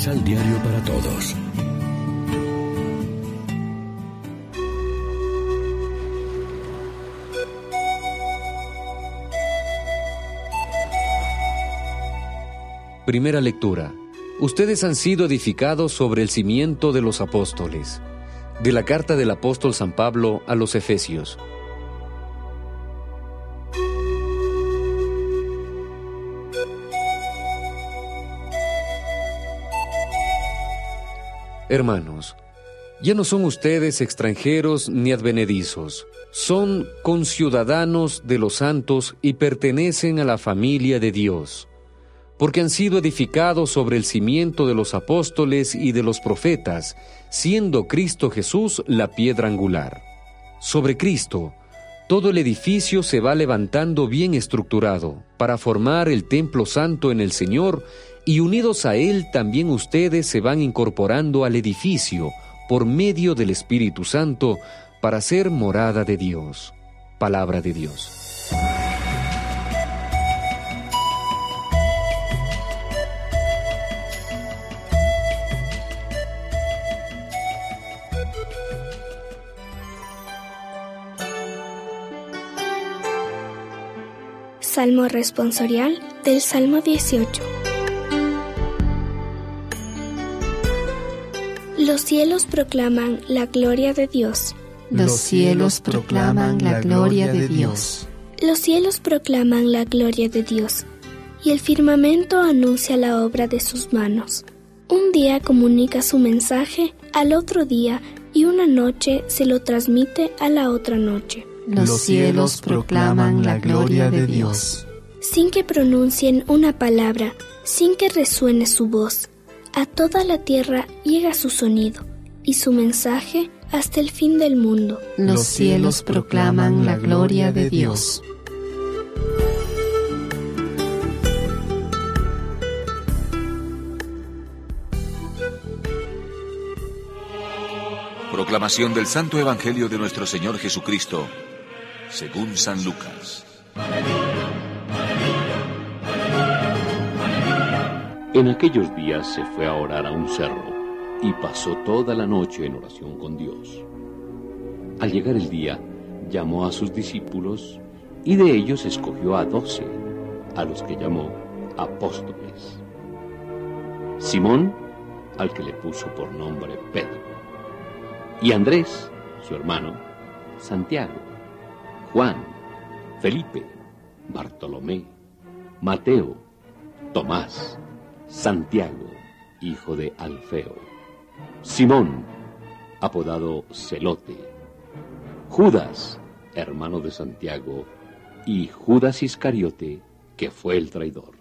Misal Diario para Todos. Primera lectura. Ustedes han sido edificados sobre el cimiento de los apóstoles. De la carta del apóstol San Pablo a los Efesios. Hermanos, ya no son ustedes extranjeros ni advenedizos, son conciudadanos de los santos y pertenecen a la familia de Dios, porque han sido edificados sobre el cimiento de los apóstoles y de los profetas, siendo Cristo Jesús la piedra angular. Sobre Cristo, todo el edificio se va levantando bien estructurado para formar el templo santo en el Señor y unidos a Él también ustedes se van incorporando al edificio por medio del Espíritu Santo para ser morada de Dios. Palabra de Dios. Salmo responsorial del Salmo 18. Los cielos proclaman la gloria de Dios. Los cielos proclaman la gloria de Dios. Los cielos proclaman la gloria de Dios, y el firmamento anuncia la obra de sus manos. Un día comunica su mensaje al otro día y una noche se lo transmite a la otra noche. Los cielos proclaman la gloria de Dios. Sin que pronuncien una palabra, sin que resuene su voz, a toda la tierra llega su sonido y su mensaje hasta el fin del mundo. Los cielos proclaman la gloria de Dios. Proclamación del Santo Evangelio de nuestro Señor Jesucristo, según San Lucas. En aquellos días se fue a orar a un cerro y pasó toda la noche en oración con Dios. Al llegar el día, llamó a sus discípulos y de ellos escogió a doce, a los que llamó apóstoles. Simón, al que le puso por nombre Pedro, y Andrés, su hermano, Santiago, Juan, Felipe, Bartolomé, Mateo, Tomás, Santiago, hijo de Alfeo, Simón, apodado Celote, Judas, hermano de Santiago, y Judas Iscariote, que fue el traidor.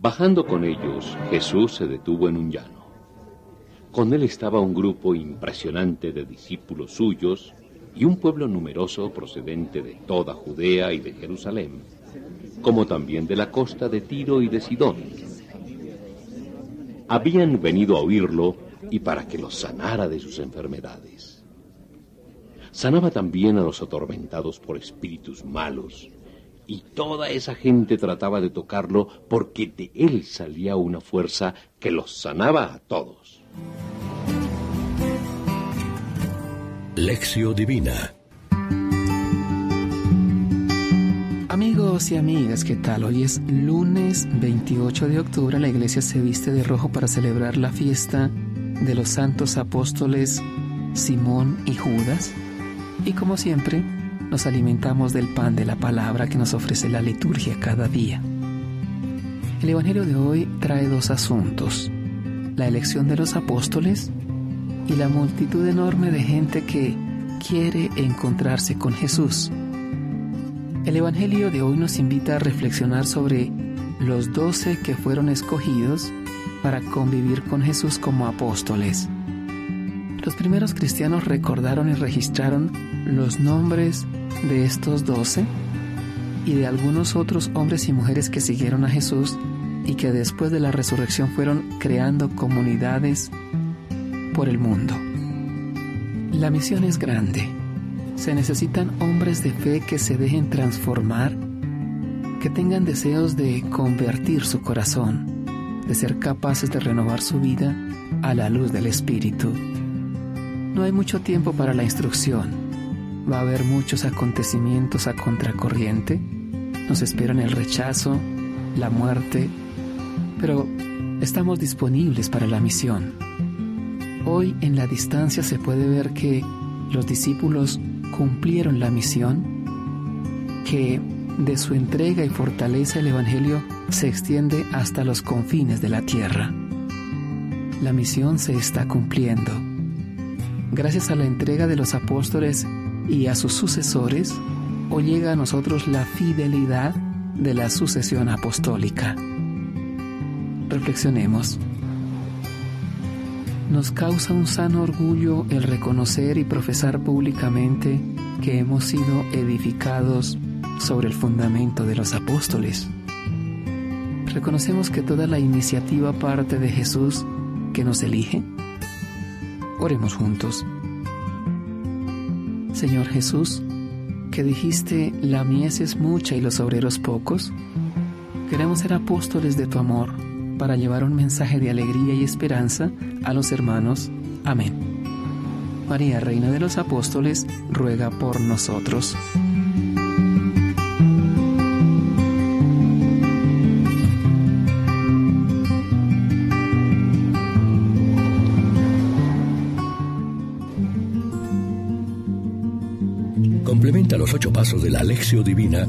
Bajando con ellos, Jesús se detuvo en un llano. Con él estaba un grupo impresionante de discípulos suyos y un pueblo numeroso procedente de toda Judea y de Jerusalén, como también de la costa de Tiro y de Sidón habían venido a oírlo y para que los sanara de sus enfermedades. Sanaba también a los atormentados por espíritus malos, y toda esa gente trataba de tocarlo porque de él salía una fuerza que los sanaba a todos. Lección Divina Amigos y amigas, ¿qué tal? Hoy es lunes 28 de octubre. La iglesia se viste de rojo para celebrar la fiesta de los santos apóstoles Simón y Judas. Y como siempre, nos alimentamos del pan de la palabra que nos ofrece la liturgia cada día. El Evangelio de hoy trae dos asuntos, la elección de los apóstoles y la multitud enorme de gente que quiere encontrarse con Jesús. El Evangelio de hoy nos invita a reflexionar sobre los doce que fueron escogidos para convivir con Jesús como apóstoles. Los primeros cristianos recordaron y registraron los nombres de estos doce y de algunos otros hombres y mujeres que siguieron a Jesús y que después de la resurrección fueron creando comunidades por el mundo. La misión es grande se necesitan hombres de fe que se dejen transformar, que tengan deseos de convertir su corazón, de ser capaces de renovar su vida a la luz del Espíritu. No hay mucho tiempo para la instrucción. Va a haber muchos acontecimientos a contracorriente. Nos esperan el rechazo, la muerte, pero estamos disponibles para la misión. Hoy en la distancia se puede ver que los discípulos cumplieron la misión, que de su entrega y fortaleza el Evangelio se extiende hasta los confines de la tierra. La misión se está cumpliendo. Gracias a la entrega de los apóstoles y a sus sucesores, hoy llega a nosotros la fidelidad de la sucesión apostólica. Reflexionemos. Nos causa un sano orgullo el reconocer y profesar públicamente que hemos sido edificados sobre el fundamento de los apóstoles. Reconocemos que toda la iniciativa parte de Jesús que nos elige. Oremos juntos. Señor Jesús, que dijiste, la mies es mucha y los obreros pocos, queremos ser apóstoles de tu amor para llevar un mensaje de alegría y esperanza a los hermanos. Amén. María, Reina de los Apóstoles, ruega por nosotros. Complementa los ocho pasos de la Alexio Divina